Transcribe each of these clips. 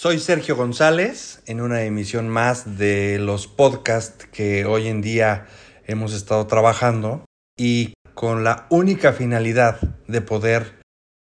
Soy Sergio González en una emisión más de los podcasts que hoy en día hemos estado trabajando y con la única finalidad de poder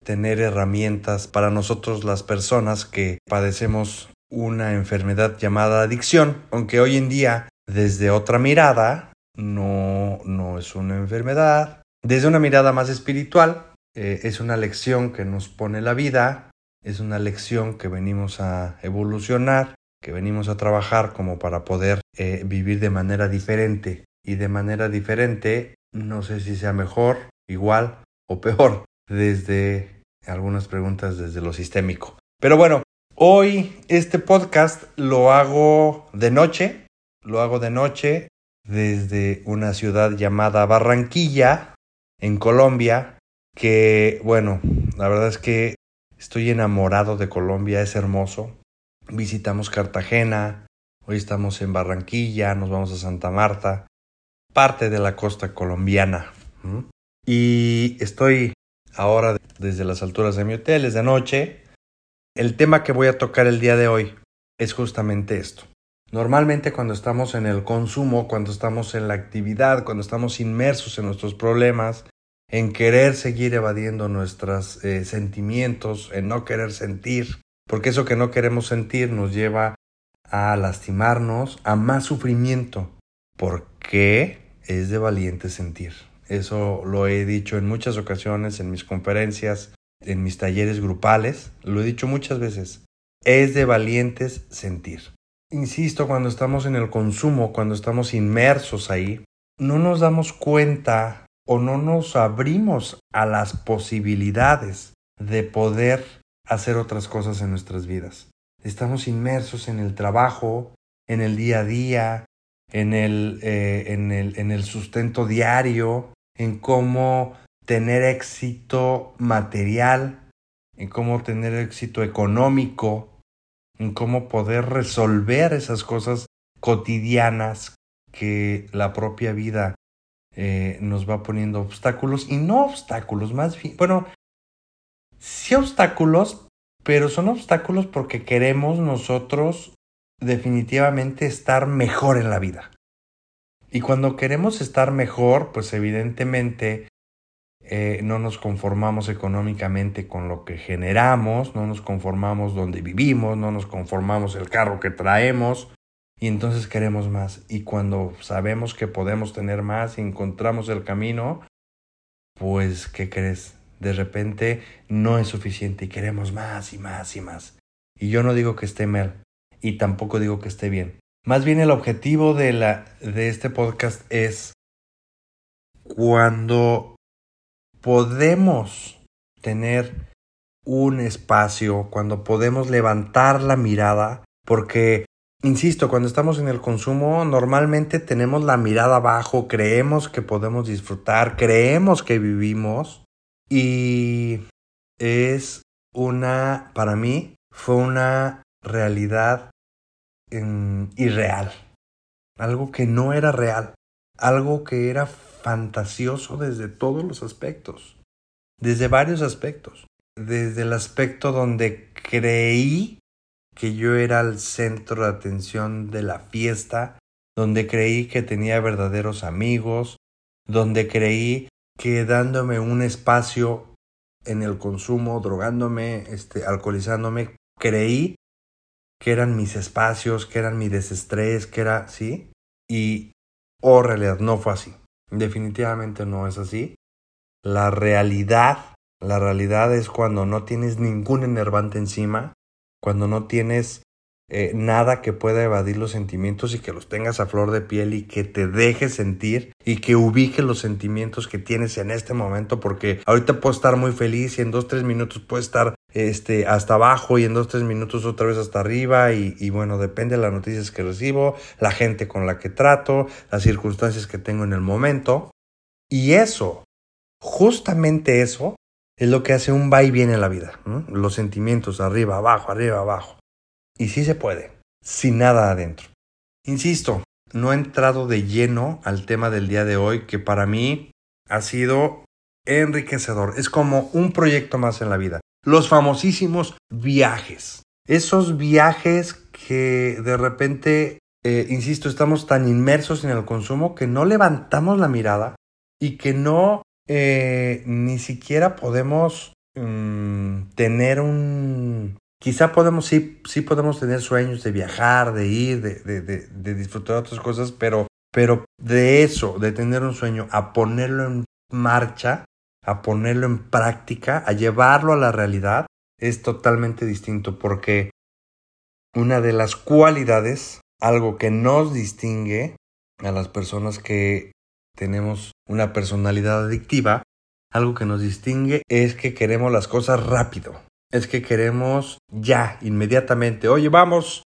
tener herramientas para nosotros las personas que padecemos una enfermedad llamada adicción, aunque hoy en día desde otra mirada no, no es una enfermedad, desde una mirada más espiritual eh, es una lección que nos pone la vida, es una lección que venimos a evolucionar, que venimos a trabajar como para poder eh, vivir de manera diferente. Y de manera diferente, no sé si sea mejor, igual o peor, desde algunas preguntas desde lo sistémico. Pero bueno, hoy este podcast lo hago de noche, lo hago de noche desde una ciudad llamada Barranquilla, en Colombia, que bueno, la verdad es que estoy enamorado de Colombia, es hermoso. Visitamos Cartagena, hoy estamos en Barranquilla, nos vamos a Santa Marta, parte de la costa colombiana. Y estoy ahora desde las alturas de mi hotel, es de noche. El tema que voy a tocar el día de hoy es justamente esto. Normalmente cuando estamos en el consumo, cuando estamos en la actividad, cuando estamos inmersos en nuestros problemas, en querer seguir evadiendo nuestros eh, sentimientos, en no querer sentir, porque eso que no queremos sentir nos lleva a lastimarnos, a más sufrimiento, porque es de valiente sentir. Eso lo he dicho en muchas ocasiones, en mis conferencias, en mis talleres grupales, lo he dicho muchas veces. Es de valientes sentir. Insisto, cuando estamos en el consumo, cuando estamos inmersos ahí, no nos damos cuenta o no nos abrimos a las posibilidades de poder hacer otras cosas en nuestras vidas. Estamos inmersos en el trabajo, en el día a día, en el, eh, en el, en el sustento diario, en cómo tener éxito material, en cómo tener éxito económico, en cómo poder resolver esas cosas cotidianas que la propia vida eh, nos va poniendo obstáculos y no obstáculos, más bien, bueno, sí obstáculos, pero son obstáculos porque queremos nosotros definitivamente estar mejor en la vida. Y cuando queremos estar mejor, pues evidentemente eh, no nos conformamos económicamente con lo que generamos, no nos conformamos donde vivimos, no nos conformamos el carro que traemos, y entonces queremos más. Y cuando sabemos que podemos tener más y encontramos el camino, pues, ¿qué crees? De repente no es suficiente y queremos más y más y más. Y yo no digo que esté mal y tampoco digo que esté bien. Más bien el objetivo de, la, de este podcast es cuando podemos tener un espacio, cuando podemos levantar la mirada, porque Insisto, cuando estamos en el consumo normalmente tenemos la mirada abajo, creemos que podemos disfrutar, creemos que vivimos y es una, para mí, fue una realidad irreal, algo que no era real, algo que era fantasioso desde todos los aspectos, desde varios aspectos, desde el aspecto donde creí que yo era el centro de atención de la fiesta, donde creí que tenía verdaderos amigos, donde creí que dándome un espacio en el consumo, drogándome, este, alcoholizándome, creí que eran mis espacios, que eran mi desestrés, que era, ¿sí? Y, oh, realidad, no fue así. Definitivamente no es así. La realidad, la realidad es cuando no tienes ningún enervante encima, cuando no tienes eh, nada que pueda evadir los sentimientos y que los tengas a flor de piel y que te dejes sentir y que ubique los sentimientos que tienes en este momento porque ahorita puedo estar muy feliz y en dos tres minutos puedo estar este hasta abajo y en dos tres minutos otra vez hasta arriba y, y bueno depende de las noticias que recibo la gente con la que trato las circunstancias que tengo en el momento. Y eso justamente eso es lo que hace un va y viene en la vida. Los sentimientos arriba, abajo, arriba, abajo. Y sí se puede, sin nada adentro. Insisto, no he entrado de lleno al tema del día de hoy, que para mí ha sido enriquecedor. Es como un proyecto más en la vida. Los famosísimos viajes. Esos viajes que de repente, eh, insisto, estamos tan inmersos en el consumo que no levantamos la mirada y que no eh, ni siquiera podemos mm, tener un... Quizá podemos, sí, sí podemos tener sueños de viajar, de ir, de, de, de, de disfrutar otras cosas, pero, pero de eso, de tener un sueño, a ponerlo en marcha, a ponerlo en práctica, a llevarlo a la realidad, es totalmente distinto porque una de las cualidades, algo que nos distingue a las personas que tenemos una personalidad adictiva, algo que nos distingue es que queremos las cosas rápido, es que queremos ya, inmediatamente, oye, vamos,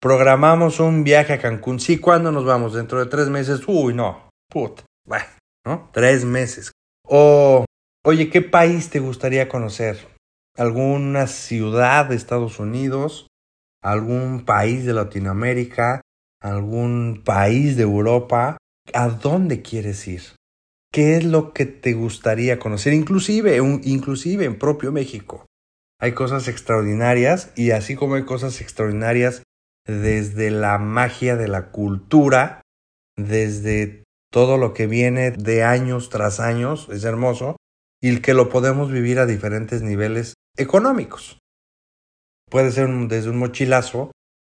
programamos un viaje a Cancún, sí, ¿cuándo nos vamos? Dentro de tres meses, uy, no, put, bueno, ¿no? Tres meses. O, oye, ¿qué país te gustaría conocer? ¿Alguna ciudad de Estados Unidos? ¿Algún país de Latinoamérica? ¿Algún país de Europa? ¿A dónde quieres ir? ¿Qué es lo que te gustaría conocer? Inclusive, inclusive en propio México. Hay cosas extraordinarias y así como hay cosas extraordinarias desde la magia de la cultura, desde todo lo que viene de años tras años, es hermoso, y que lo podemos vivir a diferentes niveles económicos. Puede ser desde un mochilazo,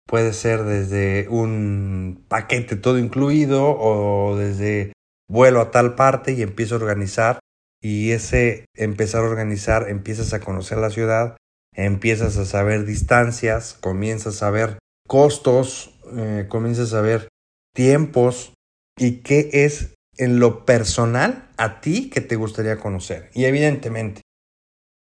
puede ser desde un paquete todo incluido o desde vuelo a tal parte y empiezo a organizar y ese empezar a organizar empiezas a conocer la ciudad, empiezas a saber distancias, comienzas a ver costos, eh, comienzas a ver tiempos y qué es en lo personal a ti que te gustaría conocer. Y evidentemente,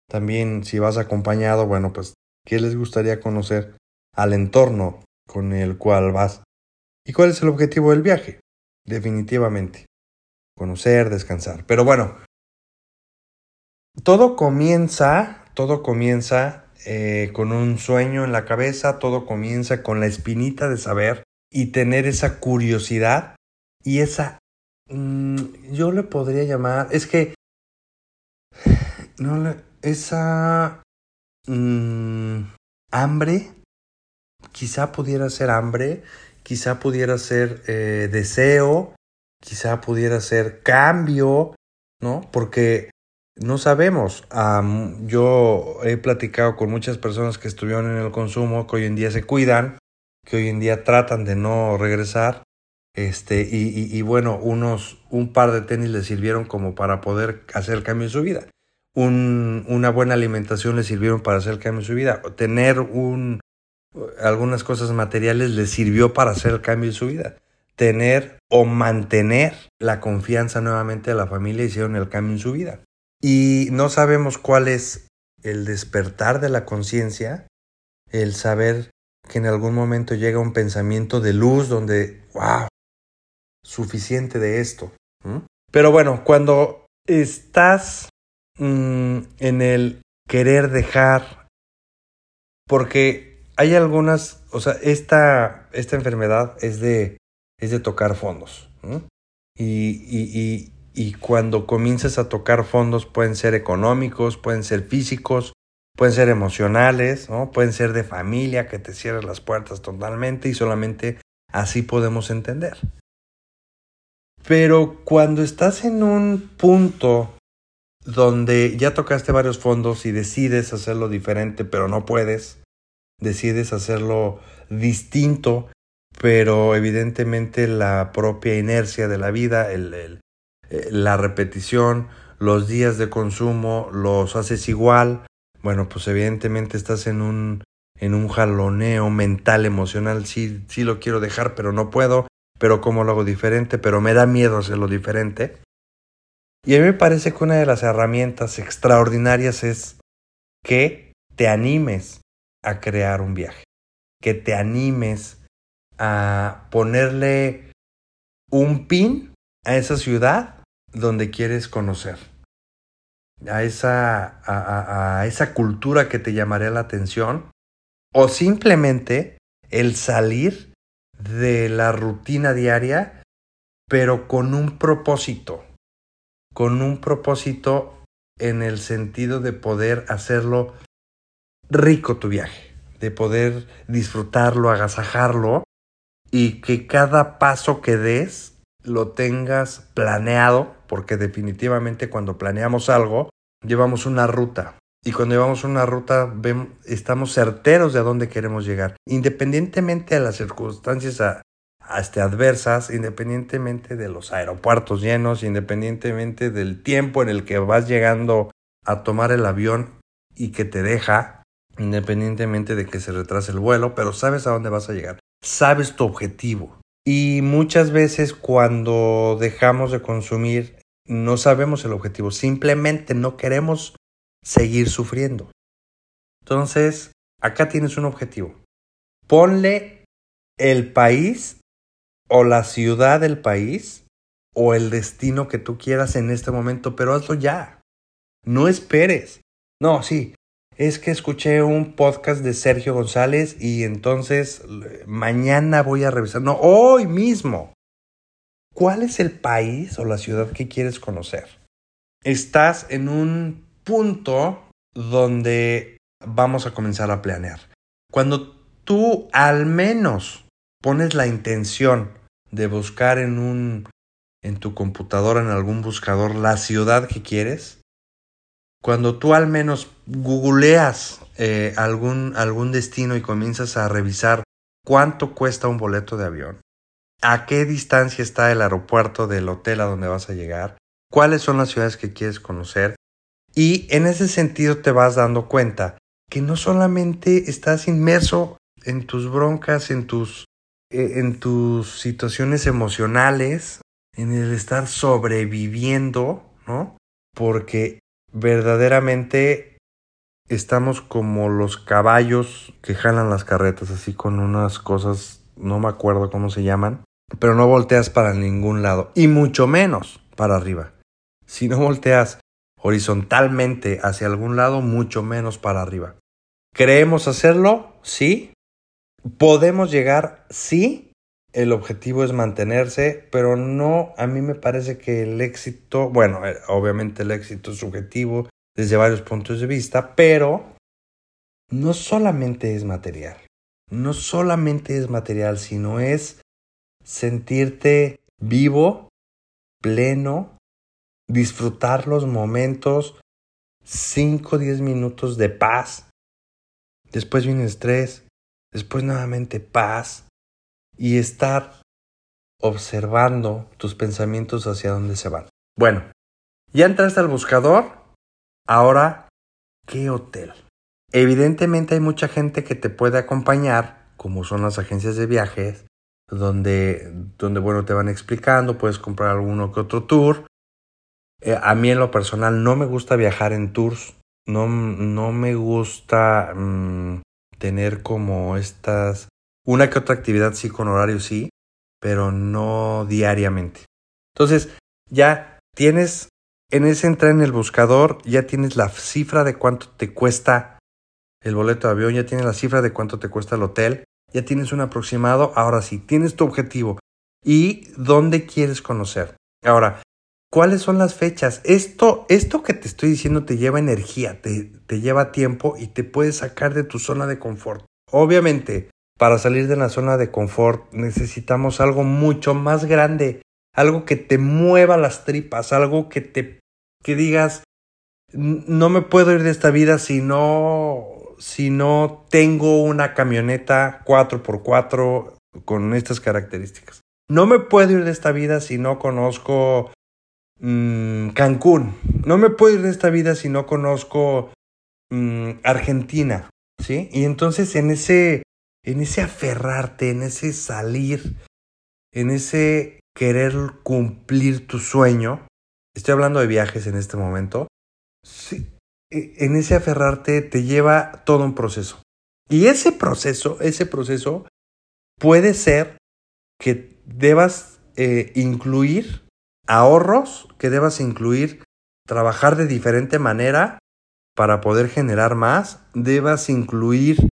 también si vas acompañado, bueno, pues, ¿qué les gustaría conocer al entorno con el cual vas? ¿Y cuál es el objetivo del viaje? Definitivamente, conocer, descansar. Pero bueno, todo comienza, todo comienza eh, con un sueño en la cabeza, todo comienza con la espinita de saber y tener esa curiosidad y esa Mm, yo le podría llamar, es que, no esa mm, hambre, quizá pudiera ser hambre, quizá pudiera ser eh, deseo, quizá pudiera ser cambio, ¿no? Porque no sabemos. yo he platicado con muchas personas que estuvieron en el consumo, que hoy en día se cuidan, que hoy en día tratan de no regresar este, y, y, bueno, unos, un par de tenis le sirvieron como para poder hacer el cambio en su vida. Un, una buena alimentación le sirvieron para hacer el cambio en su vida. Tener un, algunas cosas materiales le sirvió para hacer el cambio en su vida. Tener o mantener la confianza nuevamente de la familia hicieron el cambio en su vida. Y no sabemos cuál es el despertar de la conciencia, el saber que en algún momento llega un pensamiento de luz donde, wow, suficiente de esto. Pero bueno, cuando estás mm, en el querer dejar, porque hay algunas, o sea, esta, esta enfermedad es de, es de tocar fondos. Y, y, y, y cuando comienzas a tocar fondos pueden ser económicos, pueden ser físicos, pueden ser emocionales, ¿no? pueden ser de familia que te cierran las puertas totalmente y solamente así podemos entender. Pero cuando estás en un punto donde ya tocaste varios fondos y decides hacerlo diferente, pero no puedes, decides hacerlo distinto, pero evidentemente la propia inercia de la vida, eh, la repetición, los días de consumo los haces igual, bueno, pues evidentemente estás en un, en un jaloneo mental, emocional, sí, sí lo quiero dejar, pero no puedo, pero cómo lo hago diferente, pero me da miedo hacerlo diferente. Y a mí me parece que una de las herramientas extraordinarias es que te animes a crear un viaje, que te animes a ponerle un pin a esa ciudad donde quieres conocer, a esa, a, a esa cultura que te llamaría la atención, o simplemente el salir de la rutina diaria, pero con un propósito, con un propósito en el sentido de poder hacerlo rico tu viaje, de poder disfrutarlo, agasajarlo y que cada paso que des lo tengas planeado, porque definitivamente cuando planeamos algo, llevamos una ruta. Y cuando llevamos una ruta, estamos certeros de a dónde queremos llegar. Independientemente de las circunstancias este, adversas, independientemente de los aeropuertos llenos, independientemente del tiempo en el que vas llegando a tomar el avión y que te deja, independientemente de que se retrase el vuelo, pero sabes a dónde vas a llegar, sabes tu objetivo. Y muchas veces cuando dejamos de consumir, no sabemos el objetivo, simplemente no queremos seguir sufriendo. Entonces, acá tienes un objetivo. Ponle el país o la ciudad del país o el destino que tú quieras en este momento, pero hazlo ya. No esperes. No, sí. Es que escuché un podcast de Sergio González y entonces mañana voy a revisar. No, hoy mismo. ¿Cuál es el país o la ciudad que quieres conocer? Estás en un punto donde vamos a comenzar a planear. Cuando tú al menos pones la intención de buscar en un en tu computadora en algún buscador la ciudad que quieres, cuando tú al menos googleas eh, algún, algún destino y comienzas a revisar cuánto cuesta un boleto de avión, a qué distancia está el aeropuerto del hotel a donde vas a llegar, cuáles son las ciudades que quieres conocer, y en ese sentido te vas dando cuenta que no solamente estás inmerso en tus broncas, en tus, eh, en tus situaciones emocionales, en el estar sobreviviendo, ¿no? Porque verdaderamente estamos como los caballos que jalan las carretas, así con unas cosas, no me acuerdo cómo se llaman, pero no volteas para ningún lado, y mucho menos para arriba. Si no volteas horizontalmente hacia algún lado, mucho menos para arriba. ¿Creemos hacerlo? Sí. ¿Podemos llegar? Sí. El objetivo es mantenerse, pero no, a mí me parece que el éxito, bueno, eh, obviamente el éxito es subjetivo desde varios puntos de vista, pero no solamente es material, no solamente es material, sino es sentirte vivo, pleno, disfrutar los momentos, 5 o 10 minutos de paz, después viene estrés, después nuevamente paz y estar observando tus pensamientos hacia dónde se van. Bueno, ya entraste al buscador, ahora, ¿qué hotel? Evidentemente hay mucha gente que te puede acompañar, como son las agencias de viajes, donde, donde bueno, te van explicando, puedes comprar alguno que otro tour, eh, a mí en lo personal no me gusta viajar en tours, no, no me gusta mm, tener como estas, una que otra actividad sí con horario sí, pero no diariamente. Entonces, ya tienes, en ese entrar en el buscador, ya tienes la cifra de cuánto te cuesta el boleto de avión, ya tienes la cifra de cuánto te cuesta el hotel, ya tienes un aproximado, ahora sí, tienes tu objetivo y dónde quieres conocer. Ahora, ¿Cuáles son las fechas? Esto, esto que te estoy diciendo te lleva energía, te, te lleva tiempo y te puede sacar de tu zona de confort. Obviamente, para salir de la zona de confort necesitamos algo mucho más grande, algo que te mueva las tripas, algo que te que digas no me puedo ir de esta vida si no si no tengo una camioneta 4x4 con estas características. No me puedo ir de esta vida si no conozco Mm, Cancún. No me puedo ir de esta vida si no conozco mm, Argentina, ¿sí? Y entonces en ese, en ese aferrarte, en ese salir, en ese querer cumplir tu sueño, estoy hablando de viajes en este momento, sí, e, en ese aferrarte te lleva todo un proceso. Y ese proceso, ese proceso puede ser que debas eh, incluir ahorros que debas incluir, trabajar de diferente manera para poder generar más, debas incluir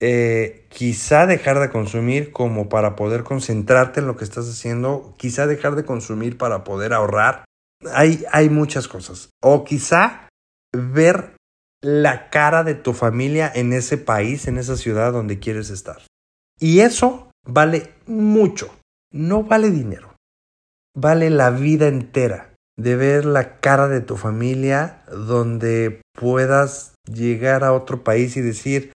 eh, quizá dejar de consumir como para poder concentrarte en lo que estás haciendo, quizá dejar de consumir para poder ahorrar. Hay, hay muchas cosas. O quizá ver la cara de tu familia en ese país, en esa ciudad donde quieres estar. Y eso vale mucho. No vale dinero. Vale la vida entera de ver la cara de tu familia donde puedas llegar a otro país y decir,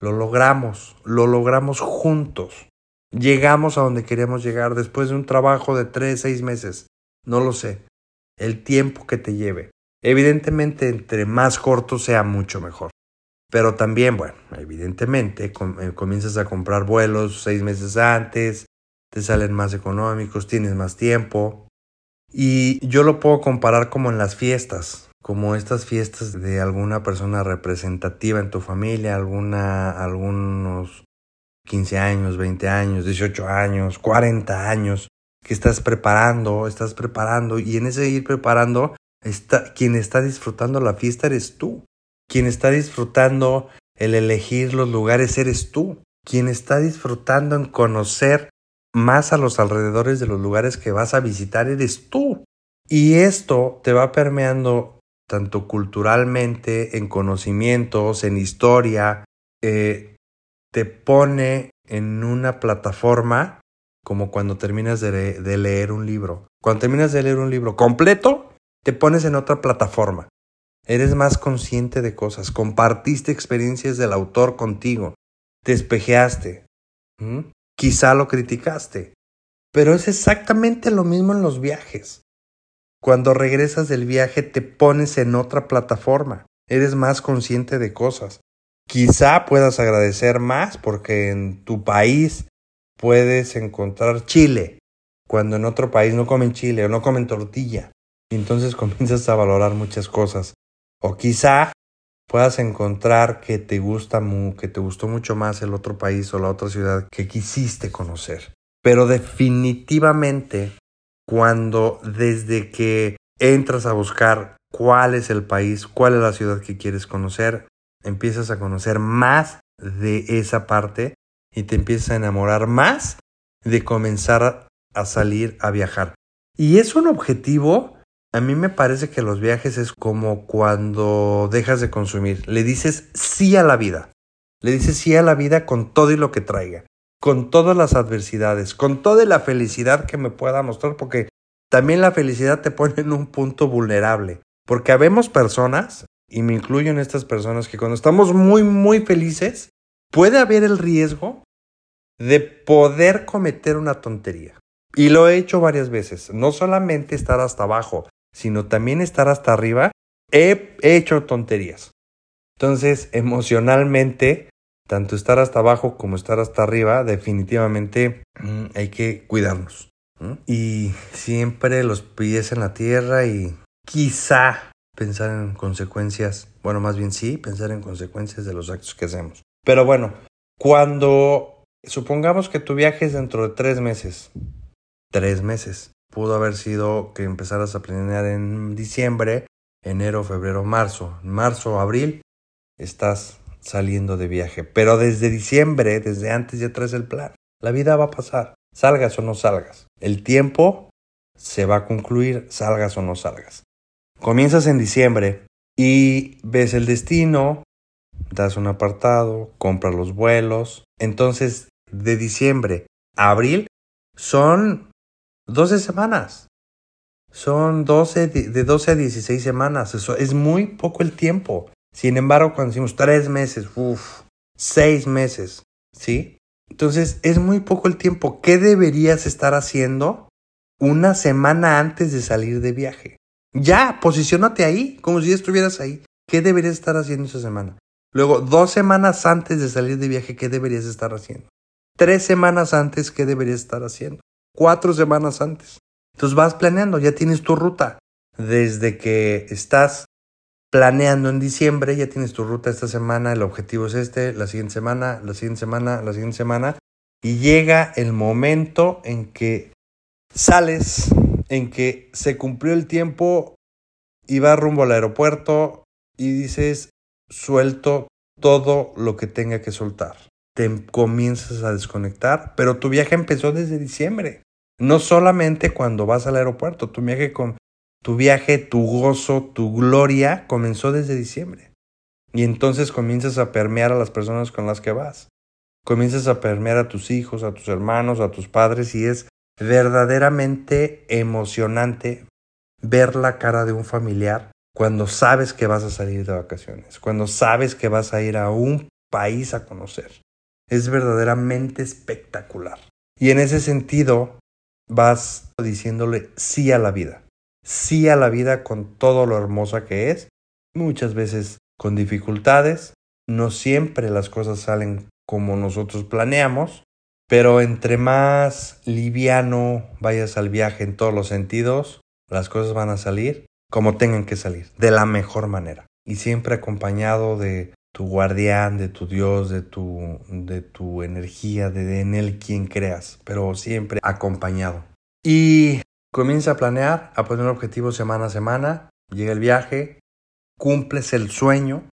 lo logramos, lo logramos juntos. Llegamos a donde queríamos llegar después de un trabajo de tres, seis meses. No lo sé. El tiempo que te lleve. Evidentemente, entre más corto sea mucho mejor. Pero también, bueno, evidentemente eh, comienzas a comprar vuelos seis meses antes, te salen más económicos, tienes más tiempo. Y yo lo puedo comparar como en las fiestas, como estas fiestas de alguna persona representativa en tu familia, alguna, algunos 15 años, 20 años, 18 años, 40 años, que estás preparando, estás preparando, y en ese ir preparando, está, quien está disfrutando la fiesta eres tú. Quien está disfrutando el elegir los lugares eres tú. Quien está disfrutando en conocer más a los alrededores de los lugares que vas a visitar eres tú. Y esto te va permeando tanto culturalmente, en conocimientos, en historia, eh, te pone en una plataforma como cuando terminas de, leer un libro. Cuando terminas de leer un libro completo, te pones en otra plataforma. Eres más consciente de cosas, compartiste experiencias del autor contigo, te espejeaste, quizá lo criticaste, pero es exactamente lo mismo en los viajes. Cuando regresas del viaje te pones en otra plataforma, eres más consciente de cosas. Quizá puedas agradecer más porque en tu país puedes encontrar chile, cuando en otro país no comen chile o no comen tortilla. Y entonces comienzas a valorar muchas cosas. O quizá puedas encontrar que te gusta que te gustó mucho más el otro país o la otra ciudad que quisiste conocer. Pero definitivamente cuando desde que entras a buscar cuál es el país, cuál es la ciudad que quieres conocer, empiezas a conocer más de esa parte y te empiezas a enamorar más de comenzar a salir a viajar. Y es un objetivo a mí me parece que los viajes es como cuando dejas de consumir. Le dices sí a la vida. Le dices sí a la vida con todo y lo que traiga. Con todas las adversidades. Con toda la felicidad que me pueda mostrar. Porque también la felicidad te pone en un punto vulnerable. Porque habemos personas, y me incluyo en estas personas, que cuando estamos muy, muy felices, puede haber el riesgo de poder cometer una tontería. Y lo he hecho varias veces. No solamente estar hasta abajo, sino también estar hasta arriba, he hecho tonterías. Entonces, emocionalmente, tanto estar hasta abajo como estar hasta arriba, definitivamente mm, hay que cuidarnos. Y siempre los pies en la tierra y quizá pensar en consecuencias, bueno, más bien sí, pensar en consecuencias de los actos que hacemos. Pero bueno, cuando supongamos que tu viaje es dentro de tres meses, tres meses, pudo haber sido que empezaras a planear en diciembre, enero, febrero, marzo. Marzo, abril, estás saliendo de viaje. Pero desde diciembre, desde antes ya traes el plan. La vida va a pasar, salgas o no salgas. El tiempo se va a concluir, salgas o no salgas. Comienzas en diciembre y ves el destino, das un apartado, compras los vuelos. Entonces, de diciembre a abril son 12 semanas. Son 12, de 12 a 16 semanas. Eso es muy poco el tiempo. Sin embargo, cuando decimos 3 meses, uff, 6 meses, ¿sí? Entonces, es muy poco el tiempo. ¿Qué deberías estar haciendo una semana antes de salir de viaje? Ya, posicionate ahí, como si estuvieras ahí. ¿Qué deberías estar haciendo esa semana? Luego, dos semanas antes de salir de viaje, ¿qué deberías estar haciendo? Tres semanas antes, ¿qué deberías estar haciendo? cuatro semanas antes. Entonces vas planeando, ya tienes tu ruta. Desde que estás planeando en diciembre, ya tienes tu ruta esta semana, el objetivo es este, la siguiente semana, la siguiente semana, la siguiente semana. Y llega el momento en que sales, en que se cumplió el tiempo y vas rumbo al aeropuerto y dices, suelto todo lo que tenga que soltar te comienzas a desconectar, pero tu viaje empezó desde diciembre. No solamente cuando vas al aeropuerto, tu viaje tu viaje, tu gozo, tu gloria comenzó desde diciembre. Y entonces comienzas a permear a las personas con las que vas. Comienzas a permear a tus hijos, a tus hermanos, a tus padres y es verdaderamente emocionante ver la cara de un familiar cuando sabes que vas a salir de vacaciones, cuando sabes que vas a ir a un país a conocer. Es verdaderamente espectacular. Y en ese sentido vas diciéndole sí a la vida, sí a la vida con todo lo hermosa que es, muchas veces con dificultades, no siempre las cosas salen como nosotros planeamos, pero entre más liviano vayas al viaje en todos los sentidos, las cosas van a salir como tengan que salir, de la mejor manera. Y siempre acompañado de tu guardián, de tu Dios, de tu, de tu energía, de en Él quien creas, pero siempre acompañado. Y comienza a planear, a poner objetivos semana a semana, llega el viaje, cumples el sueño,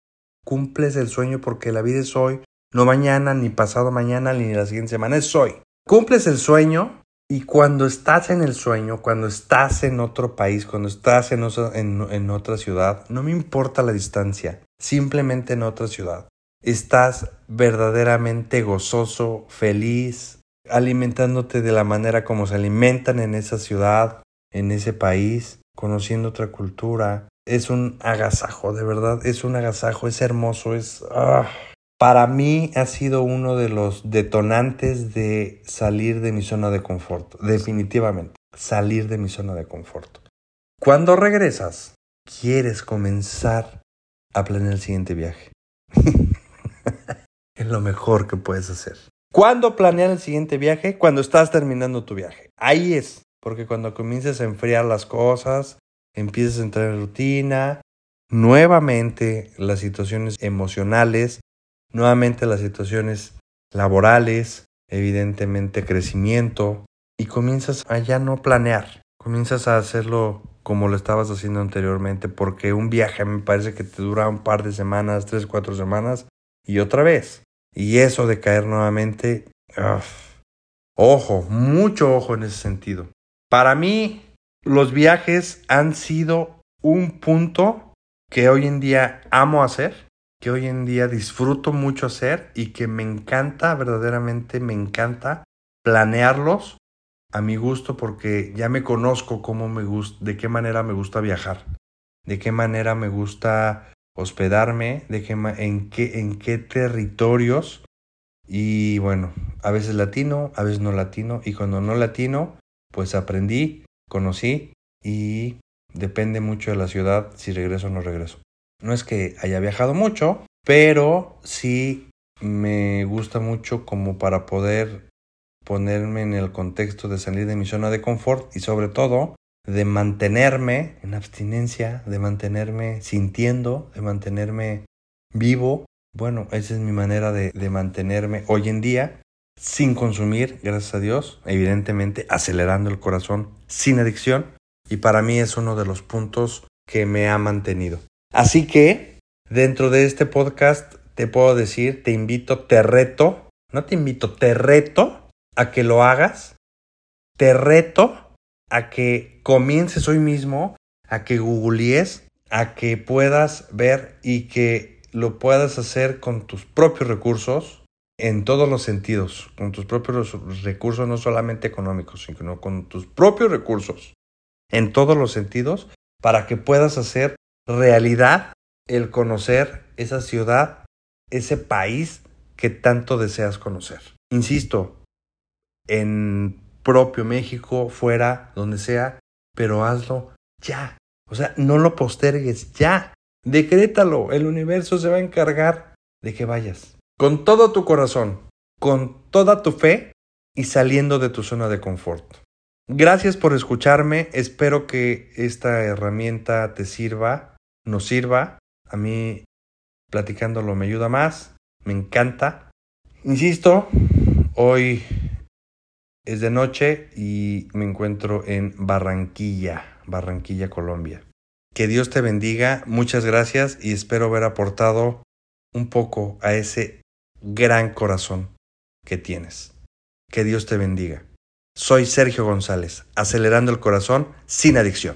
cumples el sueño porque la vida es hoy, no mañana, ni pasado mañana, ni la siguiente semana, es hoy. Cumples el sueño y cuando estás en el sueño, cuando estás en otro país, cuando estás en, en, otra ciudad, no me importa la distancia, simplemente en otra ciudad, estás verdaderamente gozoso, feliz, alimentándote de la manera como se alimentan en esa ciudad, en ese país, conociendo otra cultura, es un agasajo, de verdad, es un agasajo, es hermoso, es... Ah. Para mí ha sido uno de los detonantes de salir de mi zona de confort, definitivamente, salir de mi zona de confort. Cuando regresas, quieres comenzar a planear el siguiente viaje. es lo mejor que puedes hacer. ¿Cuándo planear el siguiente viaje? Cuando estás terminando tu viaje. Ahí es, porque cuando comiences a enfriar las cosas, empiezas a entrar en rutina, nuevamente las situaciones emocionales, nuevamente las situaciones laborales, evidentemente crecimiento, y comienzas a ya no planear, comienzas a hacerlo como lo estabas haciendo anteriormente, porque un viaje me parece que te dura un par de semanas, tres, cuatro semanas, y otra vez. Y eso de caer nuevamente, ojo, mucho ojo en ese sentido. Para mí, los viajes han sido un punto que hoy en día amo hacer, que hoy en día disfruto mucho hacer y que me encanta, verdaderamente me encanta planearlos a mi gusto porque ya me conozco cómo me gusta, de qué manera me gusta viajar, de qué manera me gusta hospedarme, de en, qué, en qué territorios y bueno, a veces latino, a veces no latino y cuando no latino, pues aprendí conocí y depende mucho de la ciudad si regreso o no regreso. No es que haya viajado mucho, pero sí me gusta mucho como para poder ponerme en el contexto de salir de mi zona de confort y sobre todo de mantenerme en abstinencia, de mantenerme sintiendo, de mantenerme vivo. Bueno, esa es mi manera de, de mantenerme hoy en día sin consumir, gracias a Dios, evidentemente acelerando el corazón sin adicción y para mí es uno de los puntos que me ha mantenido. Así que dentro de este podcast te puedo decir, te invito, te reto, no te invito, te reto a que lo hagas, te reto a que comiences hoy mismo, a que googlees, a que puedas ver y que lo puedas hacer con tus propios recursos, en todos los sentidos, con tus propios recursos, no solamente económicos, sino con tus propios recursos, en todos los sentidos, para que puedas hacer realidad el conocer esa ciudad, ese país que tanto deseas conocer. Insisto, en propio México, fuera, donde sea, pero hazlo ya. O sea, no lo postergues ya. Decrétalo. El universo se va a encargar de que vayas con todo tu corazón, con toda tu fe y saliendo de tu zona de confort. Gracias por escucharme, espero que esta herramienta te sirva, nos sirva. A mí platicándolo me ayuda más, me encanta. Insisto, hoy es de noche y me encuentro en Barranquilla, Barranquilla, Colombia. Que Dios te bendiga, muchas gracias y espero haber aportado un poco a ese gran corazón que tienes. Que Dios te bendiga. Soy Sergio González, acelerando el corazón sin adicción.